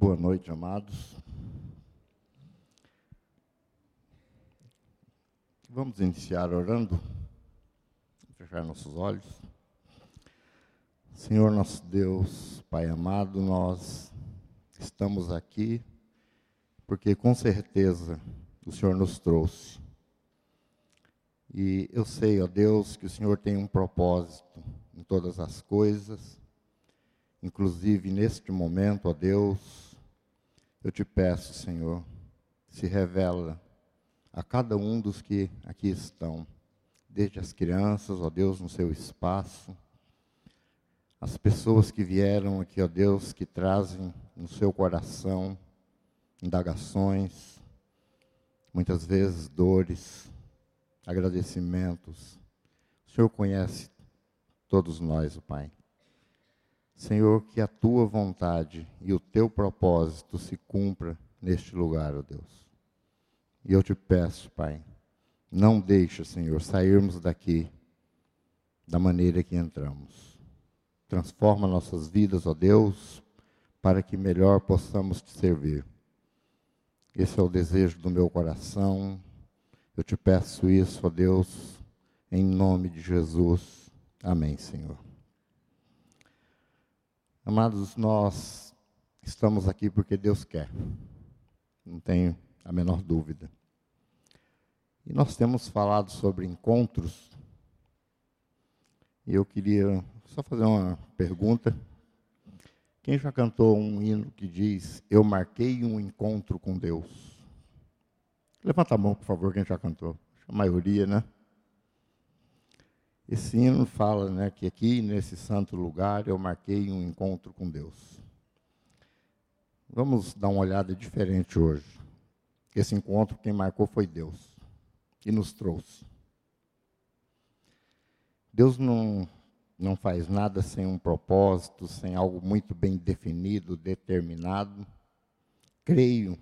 Boa noite, amados. Vamos iniciar orando, fechar nossos olhos. Senhor nosso Deus, Pai amado, nós estamos aqui porque com certeza o Senhor nos trouxe. E eu sei, ó Deus, que o Senhor tem um propósito em todas as coisas, inclusive neste momento, ó Deus, eu te peço, Senhor, se revela a cada um dos que aqui estão, desde as crianças, ó Deus, no seu espaço, as pessoas que vieram aqui, ó Deus, que trazem no seu coração indagações, muitas vezes dores, agradecimentos. O Senhor conhece todos nós, o Pai. Senhor, que a tua vontade e o teu propósito se cumpra neste lugar, ó Deus. E eu te peço, Pai, não deixa, Senhor, sairmos daqui da maneira que entramos. Transforma nossas vidas, ó Deus, para que melhor possamos te servir. Esse é o desejo do meu coração. Eu te peço isso, ó Deus, em nome de Jesus. Amém, Senhor. Amados, nós estamos aqui porque Deus quer. Não tenho a menor dúvida. E nós temos falado sobre encontros. E eu queria só fazer uma pergunta. Quem já cantou um hino que diz: Eu marquei um encontro com Deus? Levanta a mão, por favor, quem já cantou. A maioria, né? Esse hino fala né, que aqui, nesse santo lugar, eu marquei um encontro com Deus. Vamos dar uma olhada diferente hoje. Esse encontro, quem marcou foi Deus, que nos trouxe. Deus não, não faz nada sem um propósito, sem algo muito bem definido, determinado. Creio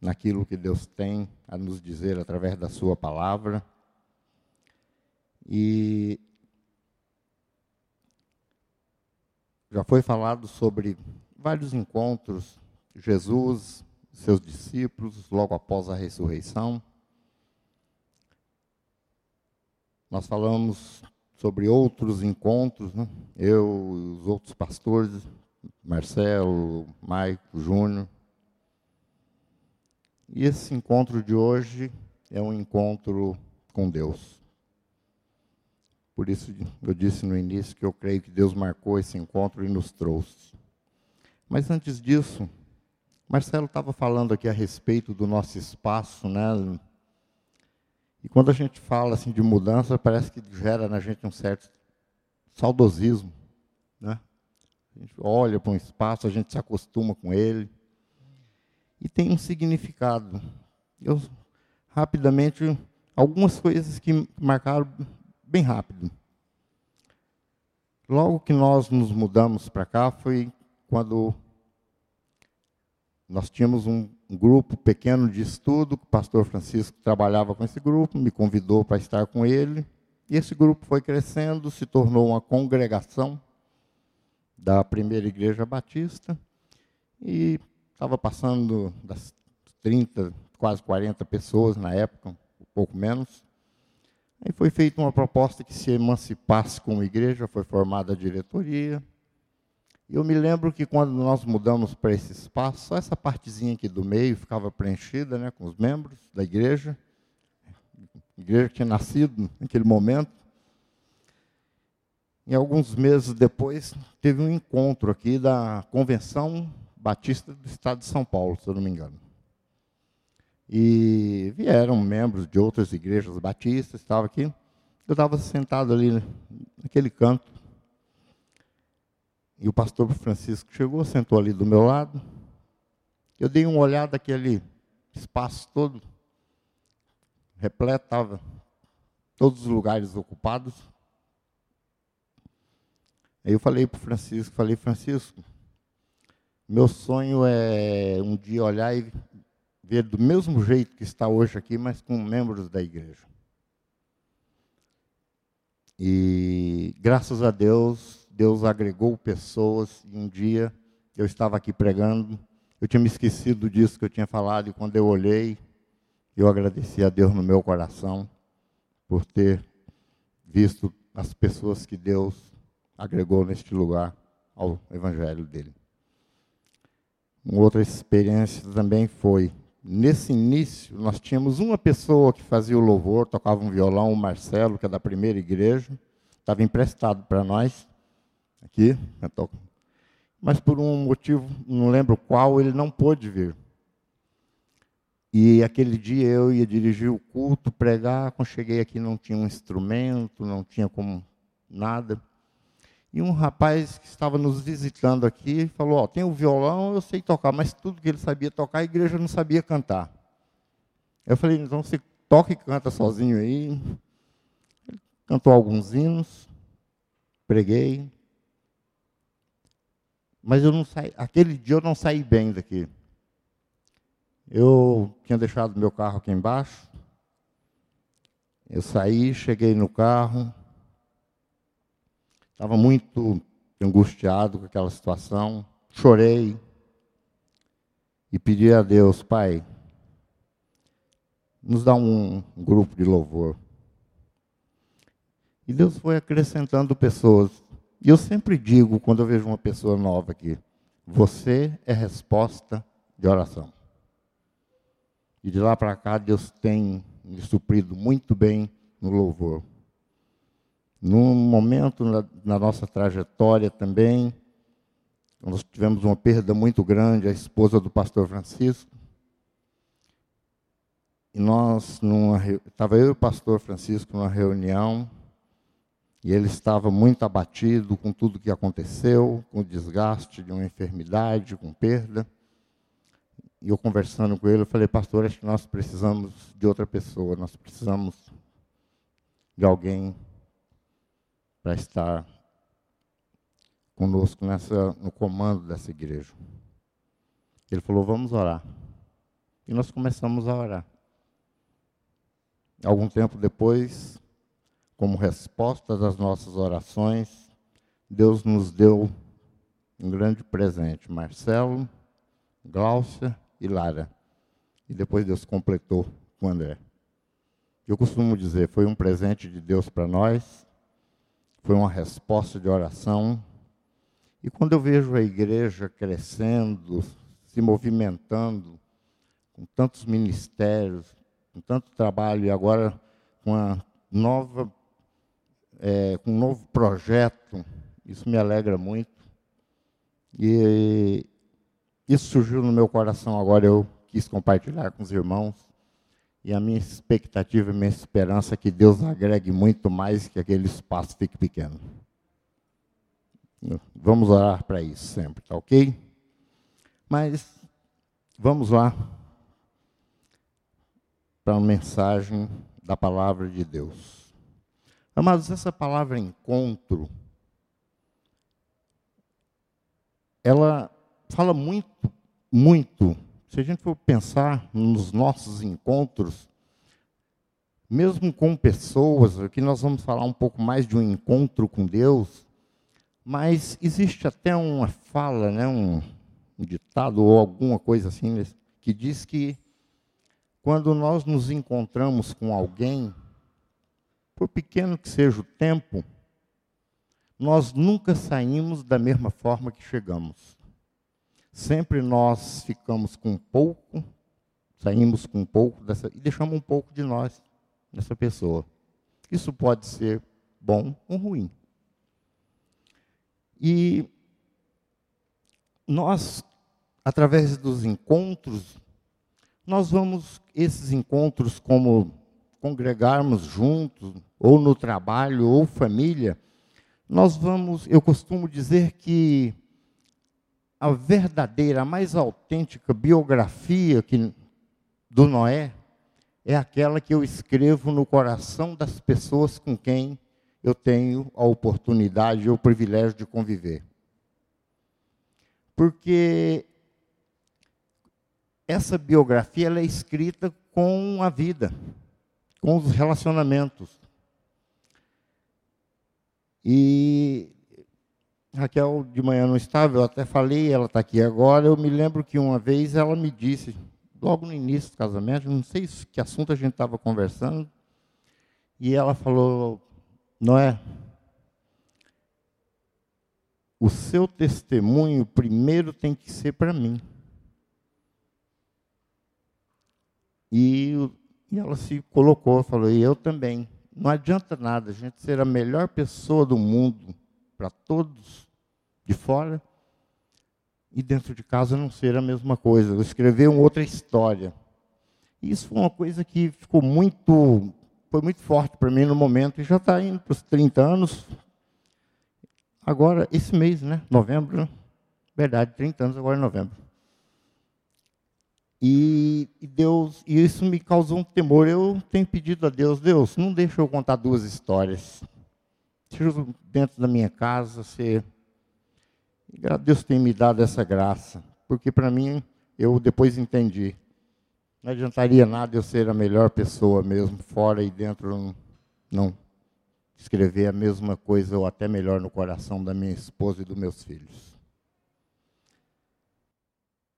naquilo que Deus tem a nos dizer através da Sua palavra. E já foi falado sobre vários encontros. Jesus seus discípulos logo após a ressurreição. Nós falamos sobre outros encontros, né? eu e os outros pastores, Marcelo, Maico, Júnior. E esse encontro de hoje é um encontro com Deus. Por isso eu disse no início que eu creio que Deus marcou esse encontro e nos trouxe. Mas antes disso, Marcelo estava falando aqui a respeito do nosso espaço, né? E quando a gente fala assim de mudança, parece que gera na gente um certo saudosismo, né? A gente olha para um espaço, a gente se acostuma com ele e tem um significado. Eu rapidamente algumas coisas que marcaram bem rápido. Logo que nós nos mudamos para cá foi quando nós tínhamos um, grupo pequeno de estudo, o pastor Francisco trabalhava com esse grupo, me convidou para estar com ele, e esse grupo foi crescendo, se tornou uma congregação da primeira igreja batista, e estava passando das 30, quase 40 pessoas na época, um pouco menos. Aí foi feita uma proposta que se emancipasse como igreja, foi formada a diretoria, eu me lembro que quando nós mudamos para esse espaço, só essa partezinha aqui do meio ficava preenchida né, com os membros da igreja. A igreja tinha nascido naquele momento. E alguns meses depois, teve um encontro aqui da Convenção Batista do Estado de São Paulo, se eu não me engano. E vieram membros de outras igrejas batistas, estava aqui. Eu estava sentado ali naquele canto, e o pastor Francisco chegou, sentou ali do meu lado. Eu dei uma olhada aquele espaço todo, repleto, estava todos os lugares ocupados. Aí eu falei para o Francisco, falei, Francisco, meu sonho é um dia olhar e ver do mesmo jeito que está hoje aqui, mas com membros da igreja. E graças a Deus, Deus agregou pessoas, e um dia eu estava aqui pregando, Eu tinha me esquecido disso que eu tinha falado, e quando eu olhei, eu agradeci a Deus no meu coração por ter visto as pessoas que Deus agregou neste lugar ao Evangelho dele. Uma outra experiência também foi, nesse início, nós tínhamos uma pessoa que fazia o louvor, tocava um violão, o Marcelo, que é da primeira igreja, estava emprestado para nós, aqui, mas por um motivo, não lembro qual, ele não pôde vir. E aquele dia eu ia dirigir o culto, pregar, quando cheguei aqui não tinha um instrumento, não tinha como nada. E um rapaz que estava nos visitando aqui falou: Ó, tem o violão, eu sei tocar, mas tudo que ele sabia tocar, a igreja não sabia cantar. Eu falei: então você toca e canta sozinho aí. Ele cantou alguns hinos, preguei. Mas eu não saí, aquele dia eu não saí bem daqui. Eu tinha deixado meu carro aqui embaixo. Eu saí, cheguei no carro, Estava muito angustiado com aquela situação. Chorei e pedi a Deus, Pai, nos dá um grupo de louvor. E Deus foi acrescentando pessoas. E eu sempre digo, quando eu vejo uma pessoa nova aqui, você é resposta de oração. E de lá para cá, Deus tem me suprido muito bem no louvor. Num momento na, na nossa trajetória também, nós tivemos uma perda muito grande, a esposa do pastor Francisco. E nós, estava eu e o pastor Francisco numa reunião, e ele estava muito abatido com tudo que aconteceu, com o desgaste de uma enfermidade, com perda. E eu conversando com ele, eu falei, pastor, acho que nós precisamos de outra pessoa, nós precisamos de alguém para estar conosco nessa, no comando dessa igreja. Ele falou: Vamos orar. E nós começamos a orar. Algum tempo depois, como resposta das nossas orações, Deus nos deu um grande presente: Marcelo, Gláucia e Lara. E depois Deus completou com André. Eu costumo dizer, foi um presente de Deus para nós, foi uma resposta de oração. E quando eu vejo a igreja crescendo, se movimentando, com tantos ministérios, com tanto trabalho, e agora com nova, é, com um novo projeto, isso me alegra muito. E isso surgiu no meu coração agora, eu quis compartilhar com os irmãos. E a minha expectativa, a minha esperança é que Deus agregue muito mais que aquele espaço fique pequeno. Vamos orar para isso sempre, tá ok? Mas vamos lá para a mensagem da palavra de Deus. Amados, essa palavra encontro, ela fala muito, muito se a gente for pensar nos nossos encontros, mesmo com pessoas, aqui nós vamos falar um pouco mais de um encontro com Deus, mas existe até uma fala, né, um, um ditado ou alguma coisa assim, que diz que quando nós nos encontramos com alguém, por pequeno que seja o tempo, nós nunca saímos da mesma forma que chegamos. Sempre nós ficamos com pouco, saímos com pouco dessa, e deixamos um pouco de nós nessa pessoa. Isso pode ser bom ou ruim. E nós, através dos encontros, nós vamos, esses encontros, como congregarmos juntos, ou no trabalho, ou família, nós vamos, eu costumo dizer que a verdadeira, a mais autêntica biografia que, do Noé é aquela que eu escrevo no coração das pessoas com quem eu tenho a oportunidade e o privilégio de conviver. Porque essa biografia ela é escrita com a vida, com os relacionamentos. E Raquel de manhã não estava, eu até falei, ela está aqui agora. Eu me lembro que uma vez ela me disse, logo no início do casamento, não sei que assunto a gente estava conversando, e ela falou: Noé, o seu testemunho primeiro tem que ser para mim. E, e, ela se colocou, falou, e eu também. Não adianta nada a gente ser a melhor pessoa do mundo para todos de fora e dentro de casa não ser a mesma coisa. Escrever uma outra história. Isso foi uma coisa que ficou muito, foi muito forte para mim no momento e já está indo para os 30 anos. Agora, esse mês, né? Novembro, né? Verdade, 30 anos agora em novembro. E, e, Deus, e isso me causou um temor. Eu tenho pedido a Deus, Deus, não deixa eu contar duas histórias. Deixa dentro da minha casa ser. Deus tem me dado essa graça, porque para mim eu depois entendi. Não adiantaria nada eu ser a melhor pessoa mesmo, fora e dentro não escrever a mesma coisa ou até melhor no coração da minha esposa e dos meus filhos.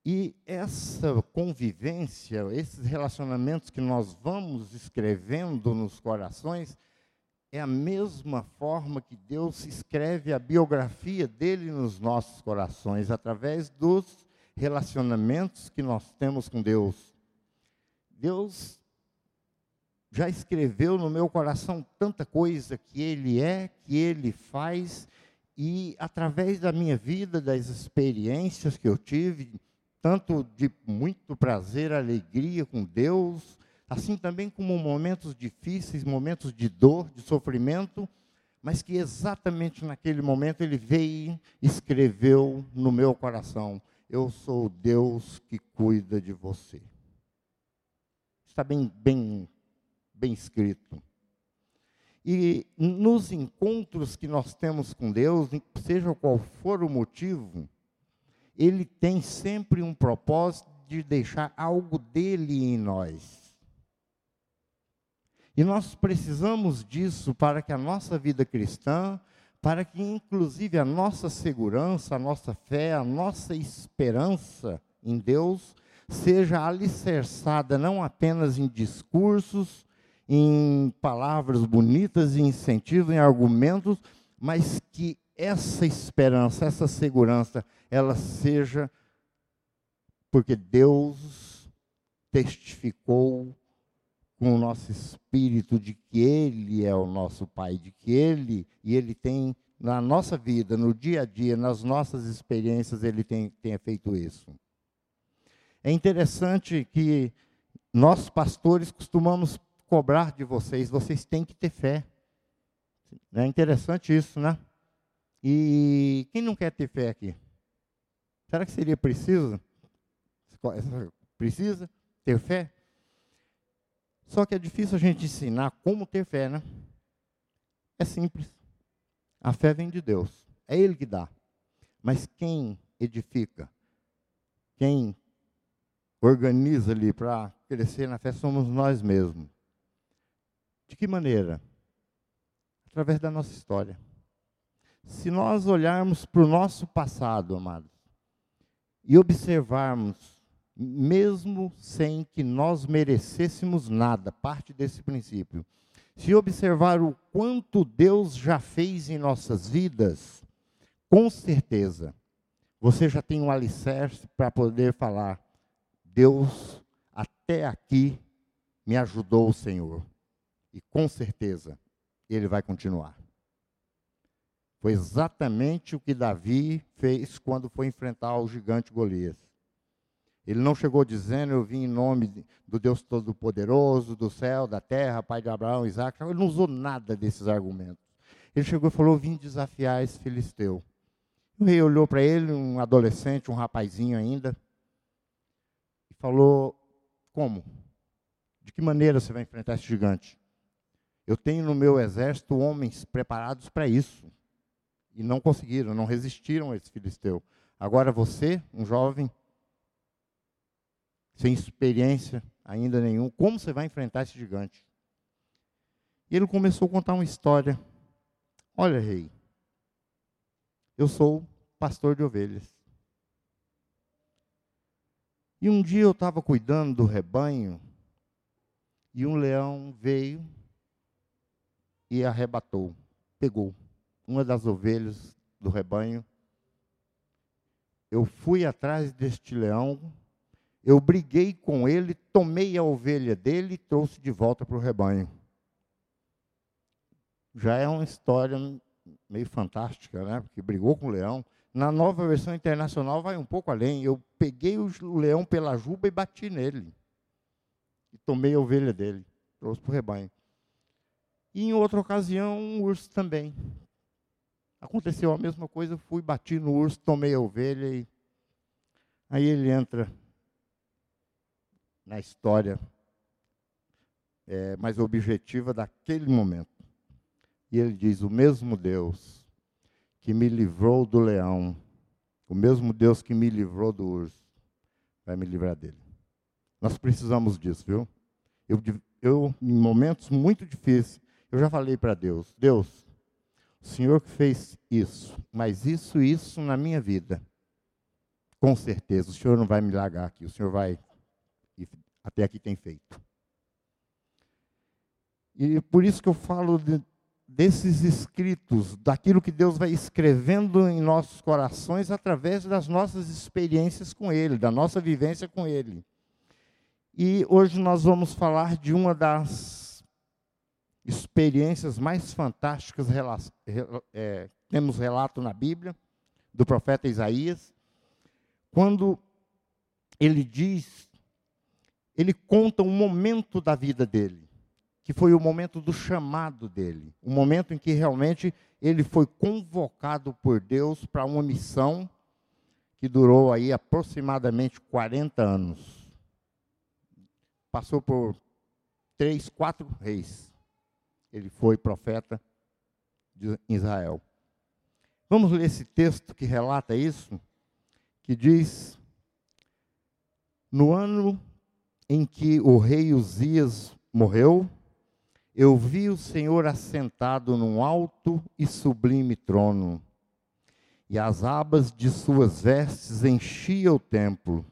E essa convivência, esses relacionamentos que nós vamos escrevendo nos corações, é a mesma forma que Deus escreve a biografia dele nos nossos corações, através dos relacionamentos que nós temos com Deus. Deus já escreveu no meu coração tanta coisa que Ele é, que Ele faz, e através da minha vida, das experiências que eu tive, tanto de muito prazer, alegria com Deus, assim também como momentos difíceis, momentos de dor, de sofrimento, mas que exatamente naquele momento ele veio e escreveu no meu coração: Eu sou Deus que cuida de você. Está bem, bem, bem escrito. E nos encontros que nós temos com Deus, seja qual for o motivo, ele tem sempre um propósito de deixar algo dele em nós. E nós precisamos disso para que a nossa vida cristã, para que inclusive a nossa segurança, a nossa fé, a nossa esperança em Deus seja alicerçada não apenas em discursos, em palavras bonitas, em incentivo, em argumentos, mas que essa esperança, essa segurança, ela seja porque Deus testificou com o nosso espírito de que Ele é o nosso Pai, de que Ele, e Ele tem na nossa vida, no dia a dia, nas nossas experiências, Ele tem, tenha feito isso. É interessante que nós, pastores, costumamos cobrar de vocês, vocês têm que ter fé. É interessante isso, né? E quem não quer ter fé aqui? Será que seria preciso? Precisa ter fé? Só que é difícil a gente ensinar como ter fé, né? É simples. A fé vem de Deus. É Ele que dá. Mas quem edifica, quem organiza ali para crescer na fé somos nós mesmos. De que maneira? Através da nossa história. Se nós olharmos para o nosso passado, amados, e observarmos, mesmo sem que nós merecêssemos nada, parte desse princípio, se observar o quanto Deus já fez em nossas vidas, com certeza, você já tem um alicerce para poder falar: Deus, até aqui me ajudou o Senhor. E com certeza, Ele vai continuar. Foi exatamente o que Davi fez quando foi enfrentar o gigante Golias. Ele não chegou dizendo, eu vim em nome do Deus Todo-Poderoso, do céu, da terra, pai de Abraão, Isaac. Ele não usou nada desses argumentos. Ele chegou e falou, vim desafiar esse filisteu. O rei olhou para ele, um adolescente, um rapazinho ainda, e falou, como? De que maneira você vai enfrentar esse gigante? Eu tenho no meu exército homens preparados para isso. E não conseguiram, não resistiram a esse filisteu. Agora você, um jovem, sem experiência ainda nenhum, como você vai enfrentar esse gigante? E ele começou a contar uma história. Olha, rei, Eu sou pastor de ovelhas. E um dia eu estava cuidando do rebanho e um leão veio e arrebatou, pegou uma das ovelhas do rebanho. Eu fui atrás deste leão, eu briguei com ele, tomei a ovelha dele e trouxe de volta para o rebanho. Já é uma história meio fantástica, né? Porque brigou com o leão, na nova versão internacional vai um pouco além. Eu peguei o leão pela juba e bati nele. E tomei a ovelha dele. Trouxe para o rebanho. E em outra ocasião, um urso também. Aconteceu a mesma coisa, fui, bati no urso, tomei a ovelha e aí ele entra na história é, mais objetiva daquele momento. E ele diz: O mesmo Deus que me livrou do leão, o mesmo Deus que me livrou do urso, vai me livrar dele. Nós precisamos disso, viu? Eu, eu em momentos muito difíceis, eu já falei para Deus: Deus, o Senhor que fez isso, mas isso isso na minha vida, com certeza, o Senhor não vai me largar aqui, o Senhor vai, até aqui tem feito. E por isso que eu falo de, desses escritos, daquilo que Deus vai escrevendo em nossos corações através das nossas experiências com Ele, da nossa vivência com Ele. E hoje nós vamos falar de uma das experiências mais fantásticas, é, temos relato na Bíblia, do profeta Isaías, quando ele diz, ele conta um momento da vida dele que foi o momento do chamado dele, o momento em que realmente ele foi convocado por Deus para uma missão que durou aí aproximadamente 40 anos. Passou por três, quatro reis. Ele foi profeta de Israel. Vamos ler esse texto que relata isso, que diz: No ano em que o rei Uzias morreu, eu vi o Senhor assentado num alto e sublime trono, e as abas de suas vestes enchiam o templo.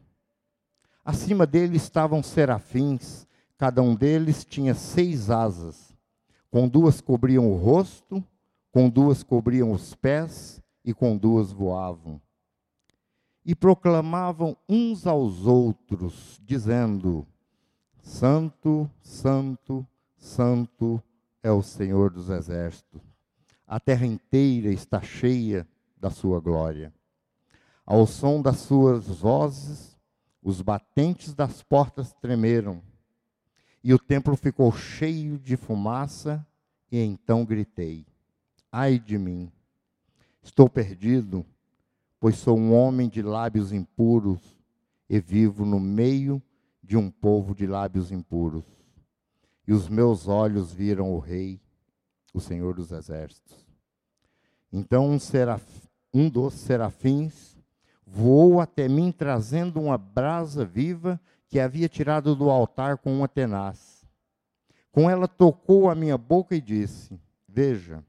Acima dele estavam serafins, cada um deles tinha seis asas. Com duas cobriam o rosto, com duas cobriam os pés, e com duas voavam. E proclamavam uns aos outros, dizendo: Santo, Santo, Santo é o Senhor dos exércitos. A terra inteira está cheia da sua glória. Ao som das suas vozes, os batentes das portas tremeram, e o templo ficou cheio de fumaça, e então gritei: Ai de mim! Estou perdido, pois sou um homem de lábios impuros e vivo no meio de um povo de lábios impuros e os meus olhos viram o Rei, o Senhor dos Exércitos. Então um, seraf, um dos serafins voou até mim, trazendo uma brasa viva que havia tirado do altar com uma tenaz. Com ela tocou a minha boca e disse: Veja,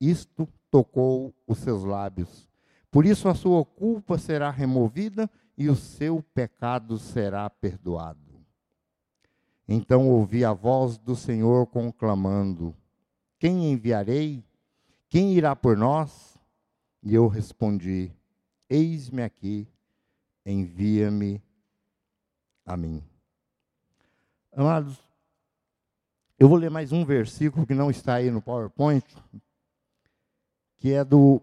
isto tocou os seus lábios. Por isso a sua culpa será removida e o seu pecado será perdoado. Então ouvi a voz do Senhor conclamando: Quem enviarei? Quem irá por nós? E eu respondi: Eis-me aqui, envia-me a mim. Amados, eu vou ler mais um versículo que não está aí no PowerPoint, que é do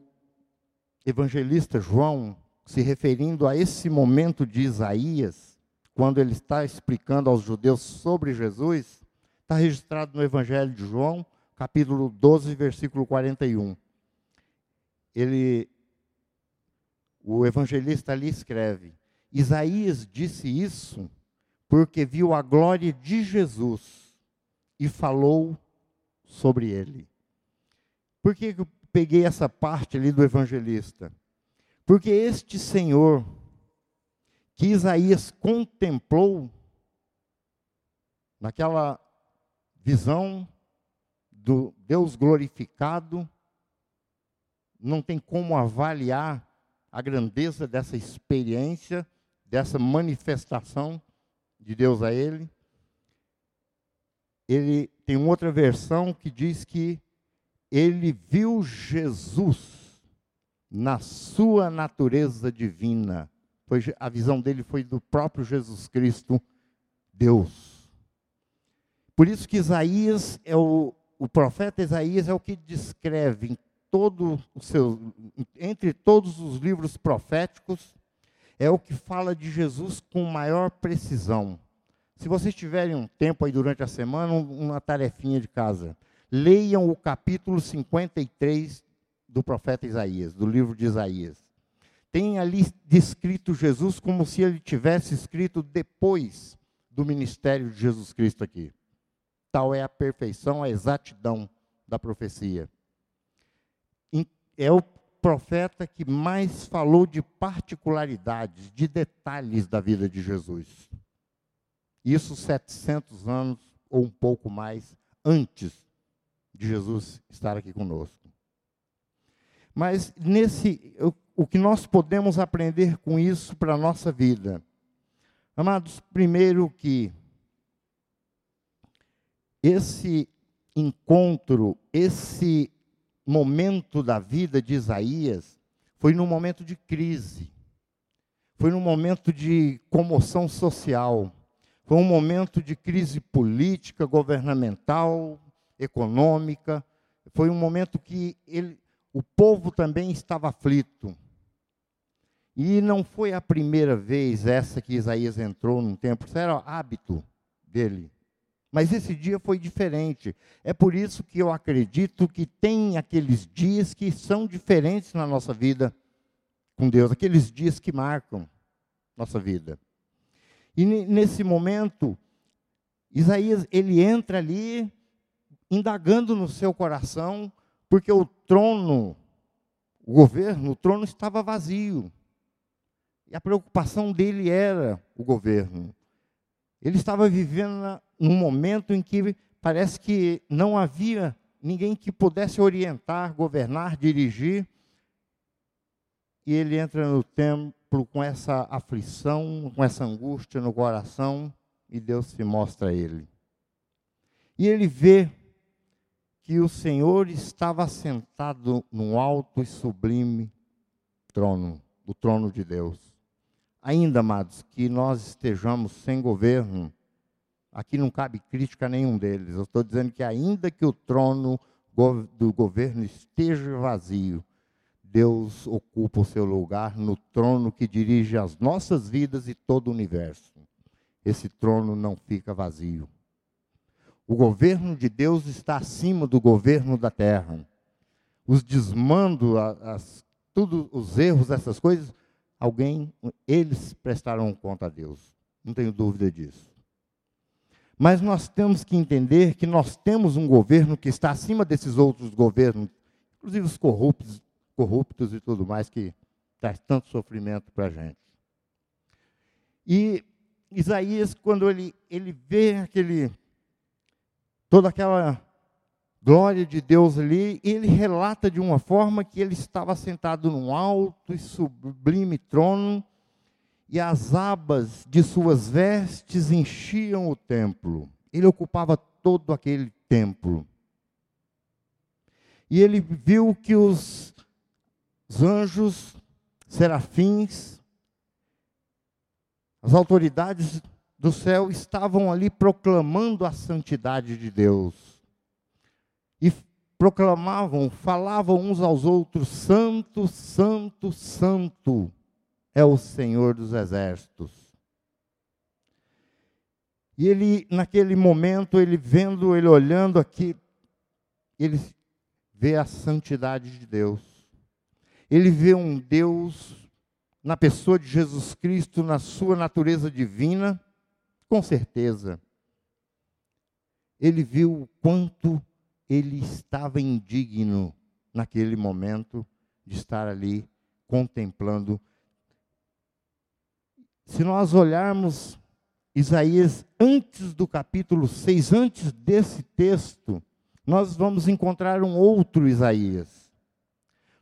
evangelista João, se referindo a esse momento de Isaías quando ele está explicando aos judeus sobre Jesus, está registrado no Evangelho de João, capítulo 12, versículo 41. Ele, o evangelista ali escreve: Isaías disse isso porque viu a glória de Jesus e falou sobre ele. Por que eu peguei essa parte ali do evangelista? Porque este Senhor, que Isaías contemplou naquela visão do Deus glorificado, não tem como avaliar a grandeza dessa experiência, dessa manifestação de Deus a ele. Ele tem outra versão que diz que ele viu Jesus na sua natureza divina. Foi, a visão dele foi do próprio Jesus Cristo, Deus. Por isso que Isaías é o, o profeta Isaías é o que descreve em todo o seu, entre todos os livros proféticos, é o que fala de Jesus com maior precisão. Se vocês tiverem um tempo aí durante a semana, uma tarefinha de casa, leiam o capítulo 53 do profeta Isaías, do livro de Isaías. Tem ali descrito Jesus como se ele tivesse escrito depois do ministério de Jesus Cristo aqui. Tal é a perfeição, a exatidão da profecia. É o profeta que mais falou de particularidades, de detalhes da vida de Jesus. Isso 700 anos ou um pouco mais antes de Jesus estar aqui conosco. Mas nesse o, o que nós podemos aprender com isso para a nossa vida? Amados, primeiro que esse encontro, esse momento da vida de Isaías foi num momento de crise, foi num momento de comoção social, foi um momento de crise política, governamental, econômica, foi um momento que ele, o povo também estava aflito. E não foi a primeira vez essa que Isaías entrou num templo, isso era hábito dele. Mas esse dia foi diferente. É por isso que eu acredito que tem aqueles dias que são diferentes na nossa vida com Deus, aqueles dias que marcam nossa vida. E nesse momento, Isaías, ele entra ali indagando no seu coração, porque o trono, o governo, o trono estava vazio. E a preocupação dele era o governo. Ele estava vivendo num momento em que parece que não havia ninguém que pudesse orientar, governar, dirigir. E ele entra no templo com essa aflição, com essa angústia no coração, e Deus se mostra a ele. E ele vê que o Senhor estava sentado num alto e sublime trono, o trono de Deus ainda, amados, que nós estejamos sem governo, aqui não cabe crítica a nenhum deles. Eu estou dizendo que, ainda que o trono do governo esteja vazio, Deus ocupa o seu lugar no trono que dirige as nossas vidas e todo o universo. Esse trono não fica vazio. O governo de Deus está acima do governo da terra. Os desmandos, as, tudo, os erros, essas coisas, alguém, eles prestarão conta a Deus. Não tenho dúvida disso. Mas nós temos que entender que nós temos um governo que está acima desses outros governos, inclusive os corruptos, corruptos e tudo mais, que traz tanto sofrimento para a gente. E Isaías, quando ele, ele vê aquele, toda aquela glória de Deus ali, ele relata de uma forma que ele estava sentado num alto e sublime trono, e as abas de suas vestes enchiam o templo. Ele ocupava todo aquele templo. E ele viu que os, os anjos, serafins, as autoridades do céu estavam ali proclamando a santidade de Deus e proclamavam, falavam uns aos outros: Santo, Santo, Santo é o Senhor dos exércitos. E ele, naquele momento, ele vendo, ele olhando aqui, ele vê a santidade de Deus. Ele vê um Deus na pessoa de Jesus Cristo, na sua natureza divina, com certeza. Ele viu o quanto ele estava indigno naquele momento de estar ali contemplando. Se nós olharmos Isaías antes do capítulo 6, antes desse texto, nós vamos encontrar um outro Isaías.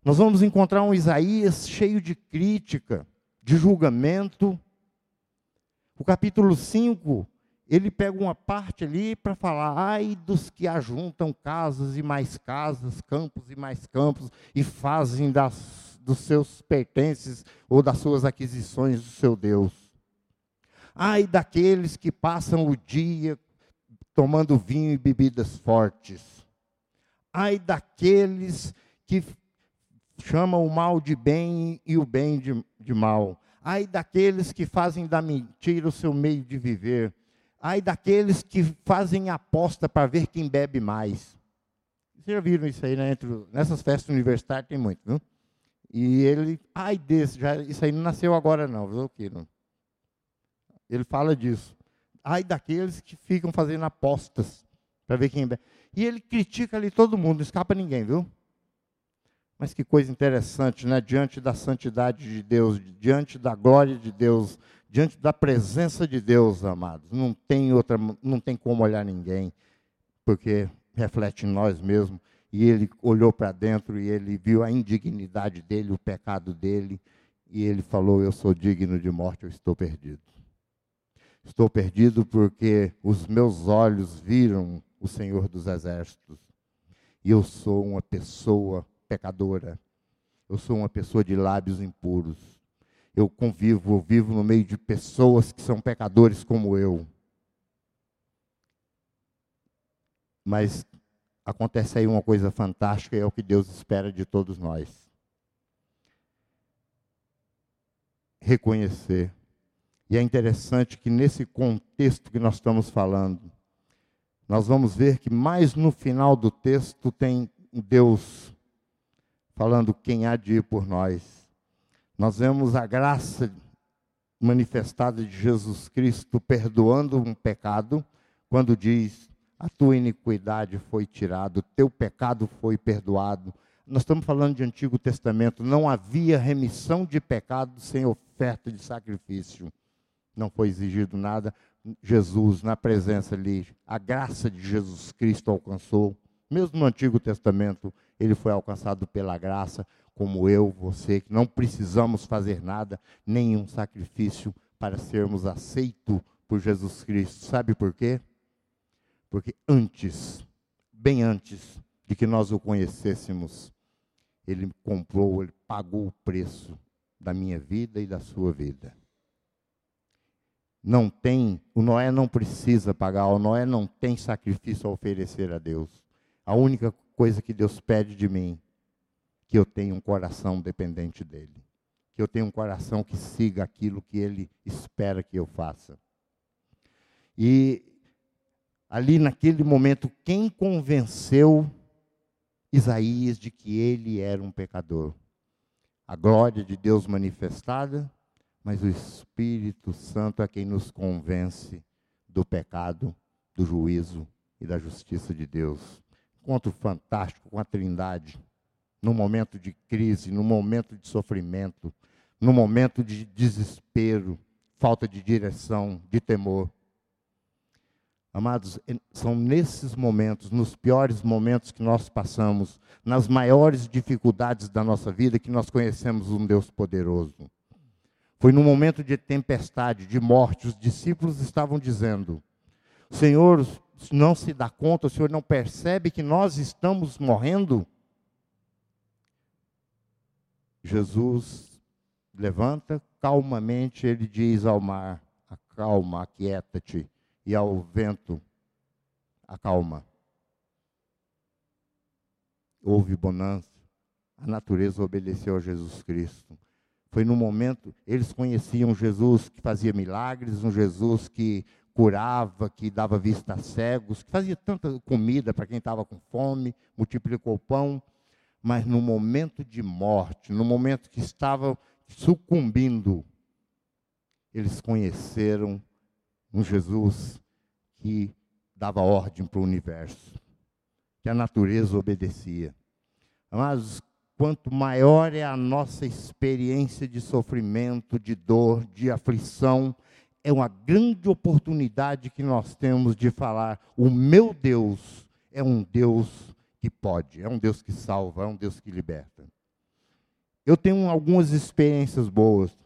Nós vamos encontrar um Isaías cheio de crítica, de julgamento. O capítulo 5, ele pega uma parte ali para falar: ai dos que ajuntam casas e mais casas, campos e mais campos, e fazem das, dos seus pertences ou das suas aquisições do seu Deus. Ai daqueles que passam o dia tomando vinho e bebidas fortes. Ai daqueles que chamam o mal de bem e o bem de, de mal. Ai daqueles que fazem da mentira o seu meio de viver. Ai daqueles que fazem aposta para ver quem bebe mais. Vocês já viram isso aí, né? Entre, nessas festas universitárias tem muito, viu? E ele, ai desse, já, isso aí não nasceu agora não, viu, Kiro? Ele fala disso. Ai daqueles que ficam fazendo apostas para ver quem bebe. E ele critica ali todo mundo, não escapa ninguém, viu? Mas que coisa interessante, né? Diante da santidade de Deus, diante da glória de Deus, diante da presença de Deus, amados. Não tem outra, não tem como olhar ninguém, porque reflete em nós mesmos. E ele olhou para dentro e ele viu a indignidade dele, o pecado dele, e ele falou: Eu sou digno de morte, eu estou perdido. Estou perdido porque os meus olhos viram o Senhor dos Exércitos. E eu sou uma pessoa pecadora. Eu sou uma pessoa de lábios impuros. Eu convivo, eu vivo no meio de pessoas que são pecadores como eu. Mas acontece aí uma coisa fantástica e é o que Deus espera de todos nós. Reconhecer. E é interessante que nesse contexto que nós estamos falando, nós vamos ver que mais no final do texto tem Deus falando quem há de ir por nós. Nós vemos a graça manifestada de Jesus Cristo perdoando um pecado, quando diz: A tua iniquidade foi tirada, o teu pecado foi perdoado. Nós estamos falando de Antigo Testamento, não havia remissão de pecado sem oferta de sacrifício. Não foi exigido nada. Jesus, na presença ali, a graça de Jesus Cristo alcançou. Mesmo no Antigo Testamento, ele foi alcançado pela graça, como eu, você, que não precisamos fazer nada, nenhum sacrifício para sermos aceitos por Jesus Cristo. Sabe por quê? Porque antes, bem antes de que nós o conhecêssemos, ele comprou, ele pagou o preço da minha vida e da sua vida. Não tem, o Noé não precisa pagar, o Noé não tem sacrifício a oferecer a Deus. A única coisa que Deus pede de mim, que eu tenha um coração dependente dele, que eu tenha um coração que siga aquilo que ele espera que eu faça. E ali naquele momento, quem convenceu Isaías de que ele era um pecador? A glória de Deus manifestada, mas o Espírito Santo é quem nos convence do pecado, do juízo e da justiça de Deus encontro fantástico com a Trindade, no momento de crise, no momento de sofrimento, no momento de desespero, falta de direção, de temor. Amados, são nesses momentos, nos piores momentos que nós passamos, nas maiores dificuldades da nossa vida, que nós conhecemos um Deus poderoso. Foi no momento de tempestade, de morte, os discípulos estavam dizendo: Senhor, não se dá conta, o Senhor não percebe que nós estamos morrendo? Jesus levanta calmamente, ele diz ao mar: acalma, aquieta-te, e ao vento, acalma. Houve bonança, a natureza obedeceu a Jesus Cristo. Foi no momento, eles conheciam Jesus que fazia milagres, um Jesus que curava, que dava vista a cegos, que fazia tanta comida para quem estava com fome, multiplicou o pão, mas no momento de morte, no momento que estavam sucumbindo, eles conheceram um Jesus que dava ordem para o universo, que a natureza obedecia. Mas quanto maior é a nossa experiência de sofrimento, de dor, de aflição, é uma grande oportunidade que nós temos de falar: o meu Deus é um Deus que pode, é um Deus que salva, é um Deus que liberta. eu tenho algumas experiências boas.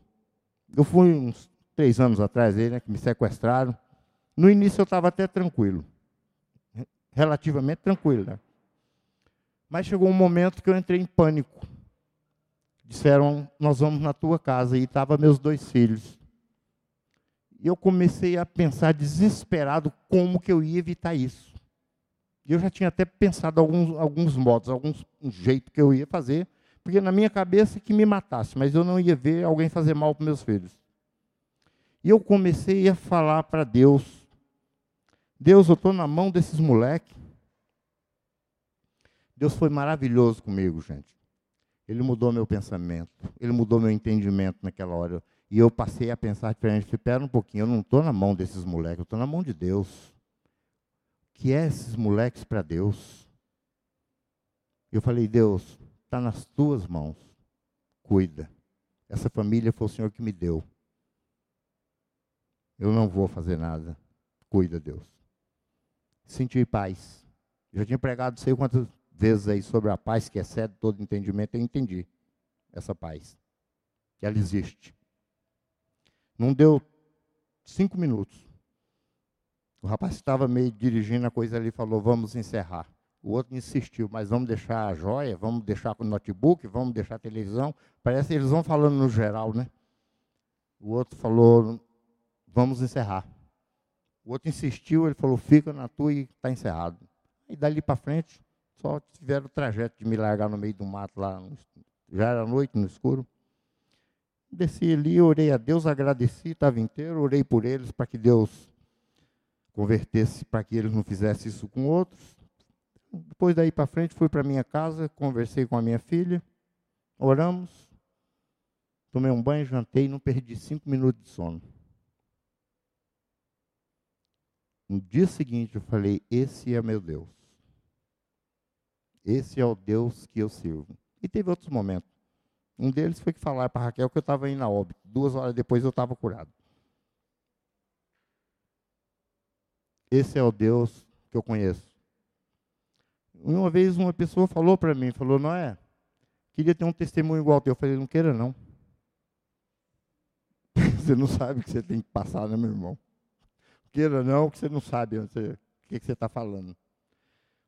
Eu fui uns três anos atrás, aí, né, que me sequestraram. No início eu estava até tranquilo, relativamente tranquilo. Né? Mas chegou um momento que eu entrei em pânico. Disseram, nós vamos na tua casa, e estavam meus dois filhos. Eu comecei a pensar desesperado como que eu ia evitar isso. Eu já tinha até pensado alguns, alguns modos, alguns um jeito que eu ia fazer porque na minha cabeça que me matasse, mas eu não ia ver alguém fazer mal para meus filhos. E eu comecei a falar para Deus: Deus, eu estou na mão desses moleques. Deus foi maravilhoso comigo, gente. Ele mudou meu pensamento, ele mudou meu entendimento naquela hora. E eu passei a pensar diferente. Espera um pouquinho, eu não estou na mão desses moleques, eu estou na mão de Deus. O que é esses moleques para Deus? Eu falei, Deus, está nas tuas mãos. Cuida. Essa família foi o Senhor que me deu. Eu não vou fazer nada. Cuida, Deus. Senti paz. Já tinha pregado sei quantas vezes aí sobre a paz que excede todo entendimento. Eu entendi essa paz. Que ela existe. Não deu cinco minutos. O rapaz estava meio dirigindo a coisa ali falou: Vamos encerrar. O outro insistiu, mas vamos deixar a joia, vamos deixar o notebook, vamos deixar a televisão. Parece que eles vão falando no geral, né? O outro falou, vamos encerrar. O outro insistiu, ele falou, fica na tua e está encerrado. E dali para frente, só tiveram o trajeto de me largar no meio do mato lá. Já era noite, no escuro. Desci ali, orei a Deus, agradeci, estava inteiro, orei por eles para que Deus convertesse, para que eles não fizessem isso com outros. Depois daí para frente, fui para minha casa, conversei com a minha filha, oramos, tomei um banho, jantei e não perdi cinco minutos de sono. No dia seguinte, eu falei: Esse é meu Deus. Esse é o Deus que eu sirvo. E teve outros momentos. Um deles foi que falar para Raquel que eu estava indo na óbito. Duas horas depois eu estava curado. Esse é o Deus que eu conheço. Uma vez uma pessoa falou para mim, falou, não é? Queria ter um testemunho igual ao teu. Eu falei, não queira não. você não sabe o que você tem que passar, né, meu irmão? Queira não, que você não sabe o que você está falando.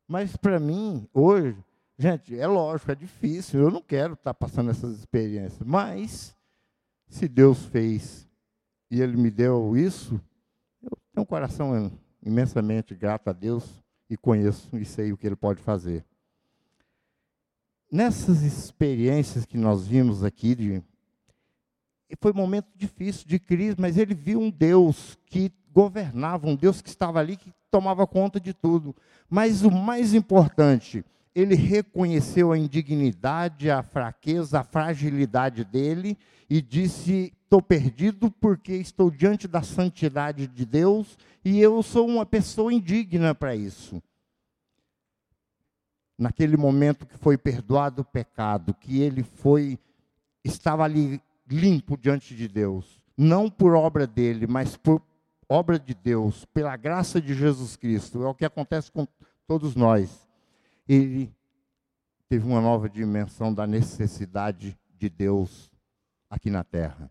Mas para mim, hoje, gente, é lógico, é difícil. Eu não quero estar tá passando essas experiências. Mas, se Deus fez e Ele me deu isso, eu tenho um coração imensamente grato a Deus e conheço e sei o que ele pode fazer. Nessas experiências que nós vimos aqui, de, foi um momento difícil de crise, mas ele viu um Deus que governava, um Deus que estava ali, que tomava conta de tudo. Mas o mais importante, ele reconheceu a indignidade, a fraqueza, a fragilidade dele e disse: Estou perdido porque estou diante da santidade de Deus e eu sou uma pessoa indigna para isso. Naquele momento que foi perdoado o pecado, que ele foi, estava ali limpo diante de Deus, não por obra dele, mas por obra de Deus, pela graça de Jesus Cristo. É o que acontece com todos nós. Ele teve uma nova dimensão da necessidade de Deus aqui na terra.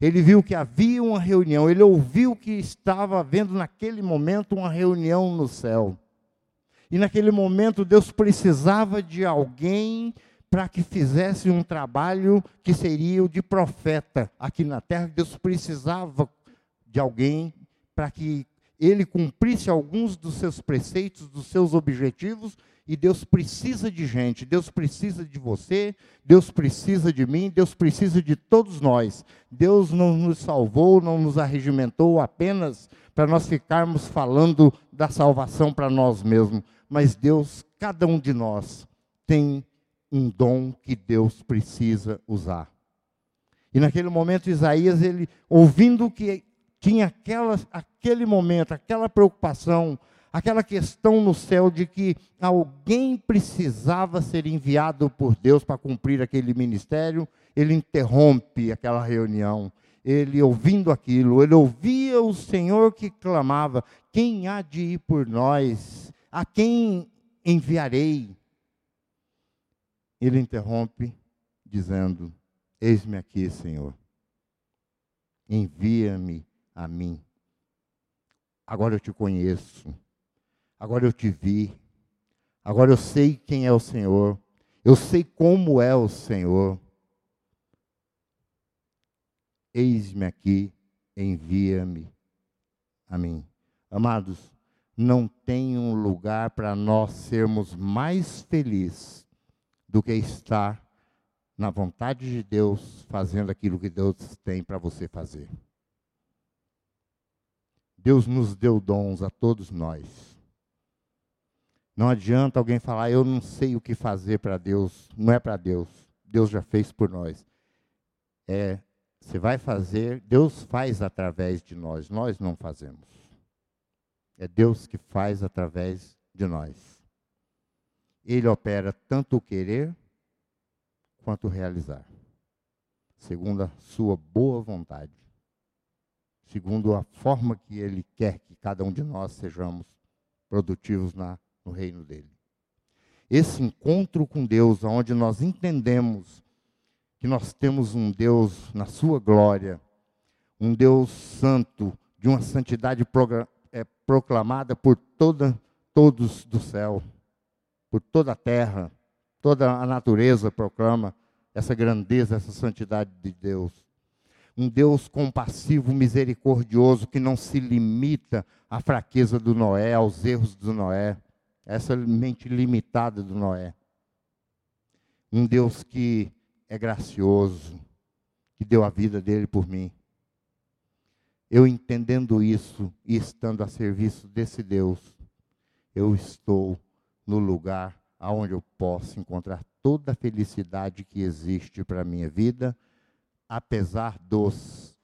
Ele viu que havia uma reunião, ele ouviu que estava havendo naquele momento uma reunião no céu. E naquele momento Deus precisava de alguém para que fizesse um trabalho que seria o de profeta aqui na terra. Deus precisava de alguém para que ele cumprisse alguns dos seus preceitos, dos seus objetivos e Deus precisa de gente, Deus precisa de você, Deus precisa de mim, Deus precisa de todos nós. Deus não nos salvou, não nos arregimentou apenas para nós ficarmos falando da salvação para nós mesmos, mas Deus, cada um de nós, tem um dom que Deus precisa usar. E naquele momento, Isaías, ele, ouvindo que tinha aquela, aquele momento, aquela preocupação, aquela questão no céu de que alguém precisava ser enviado por Deus para cumprir aquele ministério, ele interrompe aquela reunião. Ele ouvindo aquilo, ele ouvia o Senhor que clamava: Quem há de ir por nós? A quem enviarei? Ele interrompe, dizendo: Eis-me aqui, Senhor. Envia-me a mim. Agora eu te conheço. Agora eu te vi. Agora eu sei quem é o Senhor. Eu sei como é o Senhor. Eis-me aqui, envia-me a mim. Amados, não tem um lugar para nós sermos mais felizes do que estar na vontade de Deus, fazendo aquilo que Deus tem para você fazer. Deus nos deu dons a todos nós. Não adianta alguém falar, eu não sei o que fazer para Deus. Não é para Deus. Deus já fez por nós. É, você vai fazer, Deus faz através de nós, nós não fazemos. É Deus que faz através de nós. Ele opera tanto o querer quanto o realizar, segundo a sua boa vontade, segundo a forma que ele quer que cada um de nós sejamos produtivos na, no reino dele. Esse encontro com Deus, onde nós entendemos que nós temos um Deus na sua glória, um Deus santo, de uma santidade é, proclamada por toda, todos do céu, por toda a terra, toda a natureza proclama essa grandeza, essa santidade de Deus. Um Deus compassivo, misericordioso, que não se limita à fraqueza do Noé, aos erros do Noé, essa mente limitada do Noé. Um Deus que é gracioso, que deu a vida dele por mim. Eu entendendo isso e estando a serviço desse Deus, eu estou no lugar aonde eu posso encontrar toda a felicidade que existe para a minha vida, apesar dos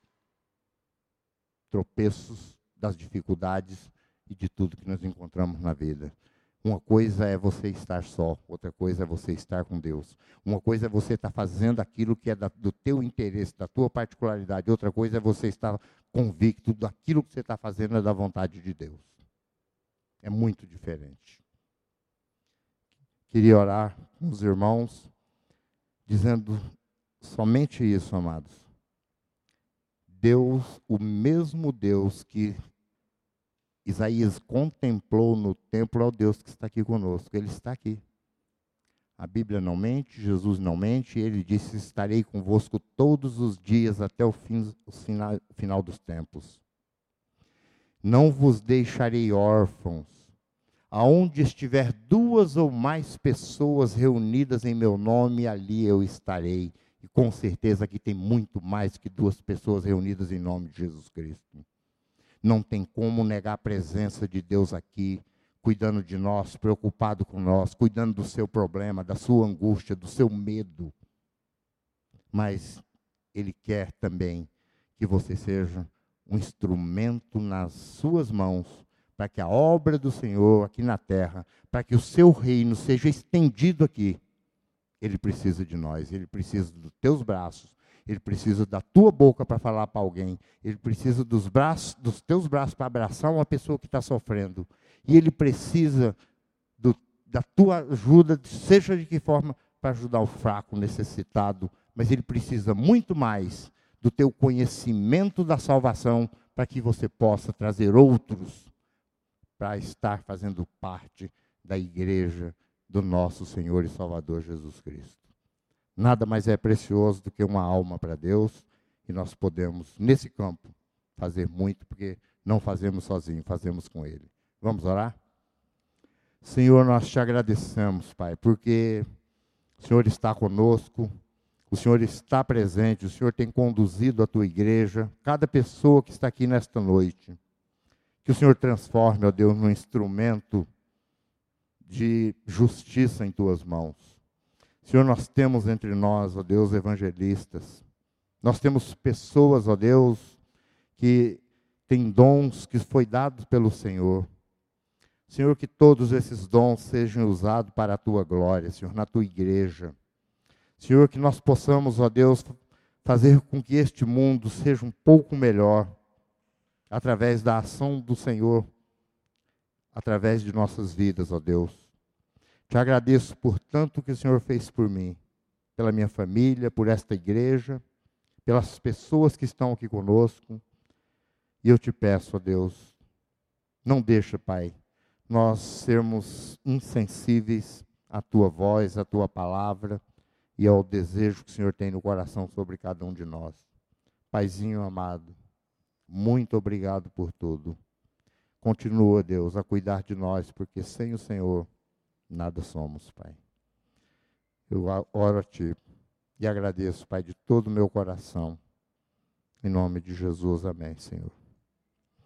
tropeços, das dificuldades e de tudo que nós encontramos na vida. Uma coisa é você estar só, outra coisa é você estar com Deus. Uma coisa é você estar fazendo aquilo que é da, do teu interesse, da tua particularidade. Outra coisa é você estar convicto daquilo que você está fazendo é da vontade de Deus. É muito diferente. Queria orar com os irmãos, dizendo somente isso, amados. Deus, o mesmo Deus que Isaías contemplou no templo ao Deus que está aqui conosco. Ele está aqui. A Bíblia não mente, Jesus não mente, ele disse: Estarei convosco todos os dias até o, fim, o final, final dos tempos. Não vos deixarei órfãos. Aonde estiver duas ou mais pessoas reunidas em meu nome, ali eu estarei. E com certeza aqui tem muito mais que duas pessoas reunidas em nome de Jesus Cristo. Não tem como negar a presença de Deus aqui, cuidando de nós, preocupado com nós, cuidando do seu problema, da sua angústia, do seu medo. Mas Ele quer também que você seja um instrumento nas suas mãos para que a obra do Senhor aqui na terra, para que o seu reino seja estendido aqui. Ele precisa de nós, ele precisa dos teus braços, ele precisa da tua boca para falar para alguém. Ele precisa dos braços, dos teus braços para abraçar uma pessoa que está sofrendo. E ele precisa do, da tua ajuda, seja de que forma, para ajudar o fraco, o necessitado. Mas ele precisa muito mais do teu conhecimento da salvação para que você possa trazer outros para estar fazendo parte da igreja do nosso Senhor e Salvador Jesus Cristo. Nada mais é precioso do que uma alma para Deus e nós podemos, nesse campo, fazer muito, porque não fazemos sozinhos, fazemos com Ele. Vamos orar? Senhor, nós te agradecemos, Pai, porque o Senhor está conosco, o Senhor está presente, o Senhor tem conduzido a tua igreja, cada pessoa que está aqui nesta noite. Que o Senhor transforme, ó Deus, num instrumento de justiça em tuas mãos. Senhor, nós temos entre nós, ó Deus, evangelistas. Nós temos pessoas, ó Deus, que têm dons que foi dados pelo Senhor. Senhor, que todos esses dons sejam usados para a tua glória, Senhor, na tua igreja. Senhor, que nós possamos, ó Deus, fazer com que este mundo seja um pouco melhor através da ação do Senhor, através de nossas vidas, ó Deus. Te agradeço por tanto que o Senhor fez por mim. pela minha família, por esta igreja, pelas pessoas que estão aqui conosco. E eu te peço, ó Deus, não deixa, Pai, nós sermos insensíveis à tua voz, à tua palavra e ao desejo que o Senhor tem no coração sobre cada um de nós. Paizinho amado, muito obrigado por tudo. Continua, Deus, a cuidar de nós, porque sem o Senhor nada somos, Pai. Eu oro a Ti e agradeço, Pai, de todo o meu coração. Em nome de Jesus, amém, Senhor.